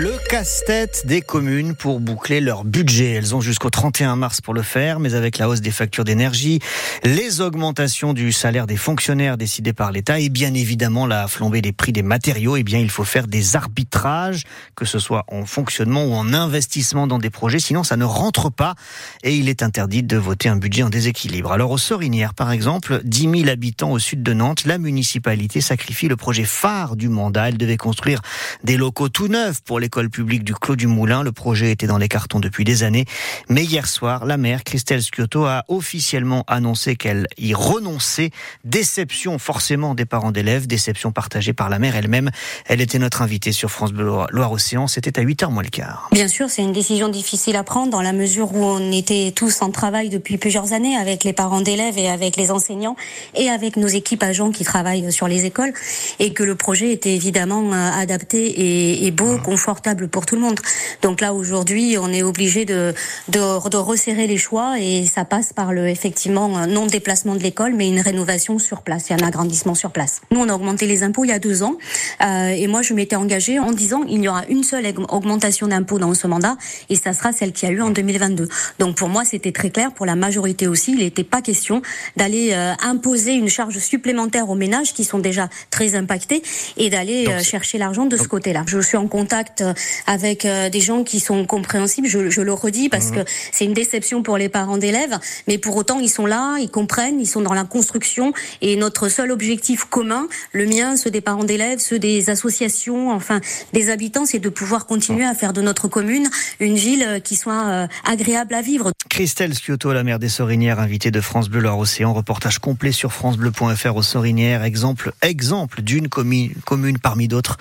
Le casse-tête des communes pour boucler leur budget. Elles ont jusqu'au 31 mars pour le faire, mais avec la hausse des factures d'énergie, les augmentations du salaire des fonctionnaires décidées par l'État et bien évidemment la flambée des prix des matériaux, eh bien il faut faire des arbitrages, que ce soit en fonctionnement ou en investissement dans des projets, sinon ça ne rentre pas et il est interdit de voter un budget en déséquilibre. Alors au Sorinière, par exemple, 10 000 habitants au sud de Nantes, la municipalité sacrifie le projet phare du mandat. Elle devait construire des locaux tout neufs pour l'école publique du Clos du Moulin. Le projet était dans les cartons depuis des années. Mais hier soir, la maire, Christelle Sciotto, a officiellement annoncé qu'elle y renonçait. Déception forcément des parents d'élèves, déception partagée par la maire elle-même. Elle était notre invitée sur France Bleu Loire-Océan. C'était à 8h moins le quart. Bien sûr, c'est une décision difficile à prendre dans la mesure où on était tous en travail depuis plusieurs années avec les parents d'élèves et avec les enseignants et avec nos équipes agents qui travaillent sur les écoles et que le projet était évidemment euh, adapté et, beau, confortable confortable pour tout le monde. Donc là aujourd'hui, on est obligé de, de, de resserrer les choix et ça passe par le effectivement non déplacement de l'école, mais une rénovation sur place et un agrandissement sur place. Nous, on a augmenté les impôts il y a deux ans euh, et moi je m'étais engagée en disant il y aura une seule augmentation d'impôts dans ce mandat et ça sera celle qui a eu en 2022. Donc pour moi c'était très clair, pour la majorité aussi, il n'était pas question d'aller euh, imposer une charge supplémentaire aux ménages qui sont déjà très impactés et d'aller euh, chercher l'argent de ce côté-là. Je suis en contact euh, avec euh, des gens qui sont compréhensibles. Je, je le redis parce mhm. que c'est une déception pour les parents d'élèves, mais pour autant ils sont là, ils comprennent, ils sont dans la construction et notre seul objectif commun, le mien, ceux des parents d'élèves, ceux des associations, enfin des habitants, c'est de pouvoir continuer à faire de notre commune une ville euh, qui soit agréable à vivre. Christelle Sciotto, la maire des Sorinières, invitée de France Bleu Loire-Océan, reportage complet sur francebleu.fr aux Sorinières, exemple, exemple d'une commune, commune parmi d'autres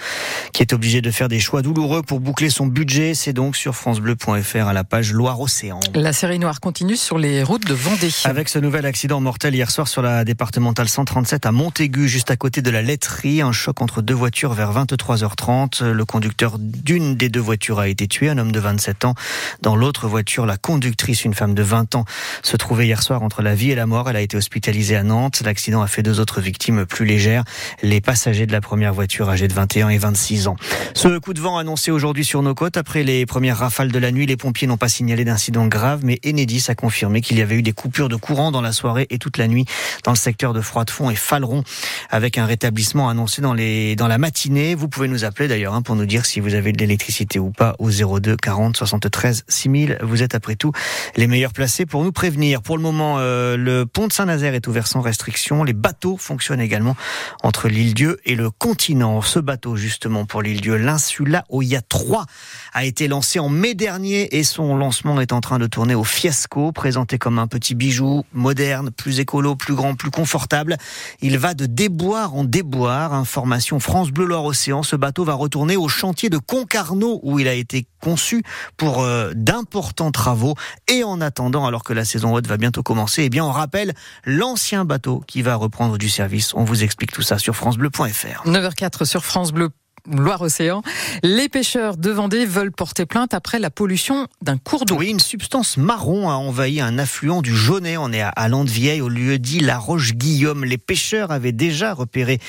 qui est obligée de faire des choix douloureux pour boucler son budget. C'est donc sur francebleu.fr à la page Loire-Océan. La série noire continue sur les routes de Vendée. Avec ce nouvel accident mortel hier soir sur la départementale 137 à Montaigu, juste à côté de la laiterie. Un choc entre deux voitures vers 23h30. Le conducteur d'une des deux voitures a été tué, un homme de 27 ans. Dans l'autre voiture, la conductrice, une femme de 20 ans, se trouvait hier soir entre la vie et la mort. Elle a été hospitalisée à Nantes. L'accident a fait deux autres victimes plus légères. Les passagers de la première voiture âgés de 21 et 26 ans. Ce coup de vent annoncé aujourd'hui sur nos côtes. Après les premières rafales de la nuit, les pompiers n'ont pas signalé d'incident grave, mais Enedis a confirmé qu'il y avait eu des coupures de courant dans la soirée et toute la nuit dans le secteur de Froidefond et Faleron, avec un rétablissement annoncé dans, les, dans la matinée. Vous pouvez nous appeler d'ailleurs hein, pour nous dire si vous avez de l'électricité ou pas au 02 40 73 6000. Vous êtes après tout les meilleurs placés pour nous prévenir. Pour le moment, euh, le pont de Saint-Nazaire est ouvert sans restriction. Les bateaux fonctionnent également entre l'île Dieu et le continent. Ce bateau, justement, pour l'île Dieu, l'Insula Oya 3 a été lancé en mai dernier et son lancement est en train de tourner au fiasco, présenté comme un petit bijou moderne, plus écolo, plus grand, plus confortable. Il va de déboire en déboire. Information France Bleu Loire Océan. Ce bateau va retourner au chantier de Concarneau où il a été conçu pour euh, d'importants travaux. Et en attendant, alors que la saison haute va bientôt commencer, eh bien, on rappelle l'ancien bateau qui va reprendre du service. On vous explique tout ça sur francebleu.fr. 9h04 sur France Bleu. Loire-Océan. Les pêcheurs de Vendée veulent porter plainte après la pollution d'un cours d'eau. Oui, une substance marron a envahi un affluent du Jaunet. On est à Landevieille, au lieu dit La Roche-Guillaume. Les pêcheurs avaient déjà repéré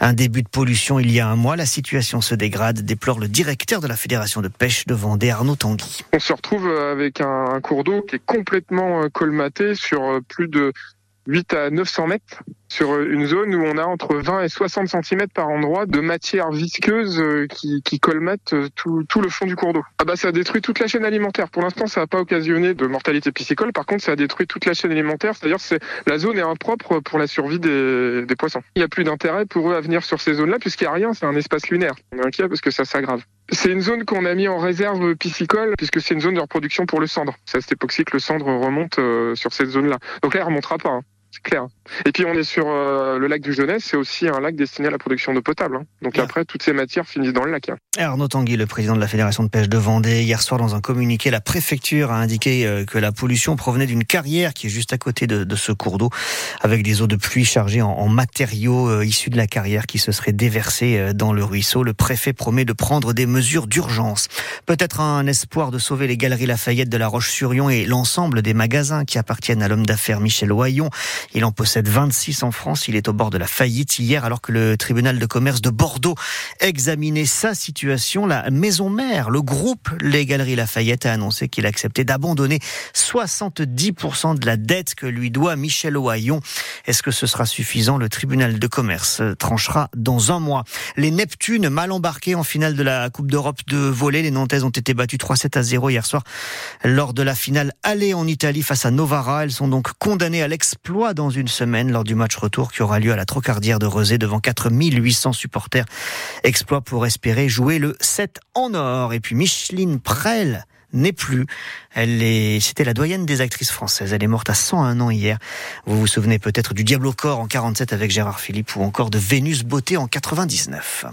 un début de pollution il y a un mois. La situation se dégrade, déplore le directeur de la Fédération de pêche de Vendée, Arnaud Tanguy. On se retrouve avec un cours d'eau qui est complètement euh, colmaté sur euh, plus de 8 à 900 mètres sur une zone où on a entre 20 et 60 cm par endroit de matière visqueuse euh, qui, qui colmate euh, tout, le fond du cours d'eau. Ah bah ça a détruit toute la chaîne alimentaire. Pour l'instant, ça n'a pas occasionné de mortalité piscicole. Par contre, ça a détruit toute la chaîne alimentaire. C'est-à-dire que la zone est impropre pour la survie des, poissons. Il n'y a plus d'intérêt pour eux à venir sur ces zones-là puisqu'il n'y a rien. C'est un espace lunaire. On est inquiet parce que ça s'aggrave. C'est une zone qu'on a mis en réserve piscicole puisque c'est une zone de reproduction pour le cendre. C'est à cette époque-ci que le cendre remonte euh, sur cette zone-là. Donc là, il remontera pas. Hein. C'est clair. Et puis on est sur euh, le lac du Jeunesse, c'est aussi un lac destiné à la production d'eau potable. Hein. Donc après, toutes ces matières finissent dans le lac. Hein. Arnaud Tanguy, le président de la Fédération de pêche de Vendée, hier soir dans un communiqué, la préfecture a indiqué euh, que la pollution provenait d'une carrière qui est juste à côté de, de, ce cours d'eau, avec des eaux de pluie chargées en, en matériaux euh, issus de la carrière qui se seraient déversés dans le ruisseau. Le préfet promet de prendre des mesures d'urgence. Peut-être un espoir de sauver les galeries Lafayette de la Roche-sur-Yon et l'ensemble des magasins qui appartiennent à l'homme d'affaires Michel Oyon. Il en possède 26 en France. Il est au bord de la faillite hier alors que le tribunal de commerce de Bordeaux examinait sa situation. La maison mère, le groupe Les Galeries Lafayette a annoncé qu'il acceptait d'abandonner 70% de la dette que lui doit Michel Ohaillon. Est-ce que ce sera suffisant? Le tribunal de commerce tranchera dans un mois. Les Neptunes mal embarqués en finale de la Coupe d'Europe de volley. Les Nantaises ont été battues 3-7 à 0 hier soir lors de la finale aller en Italie face à Novara. Elles sont donc condamnées à l'exploit dans une semaine lors du match retour qui aura lieu à la Trocardière de Rezé devant 4800 supporters. Exploit pour espérer jouer le 7 en or. Et puis Micheline Prel n'est plus. Elle est, c'était la doyenne des actrices françaises. Elle est morte à 101 ans hier. Vous vous souvenez peut-être du Diable au corps en 47 avec Gérard Philippe ou encore de Vénus Beauté en 99.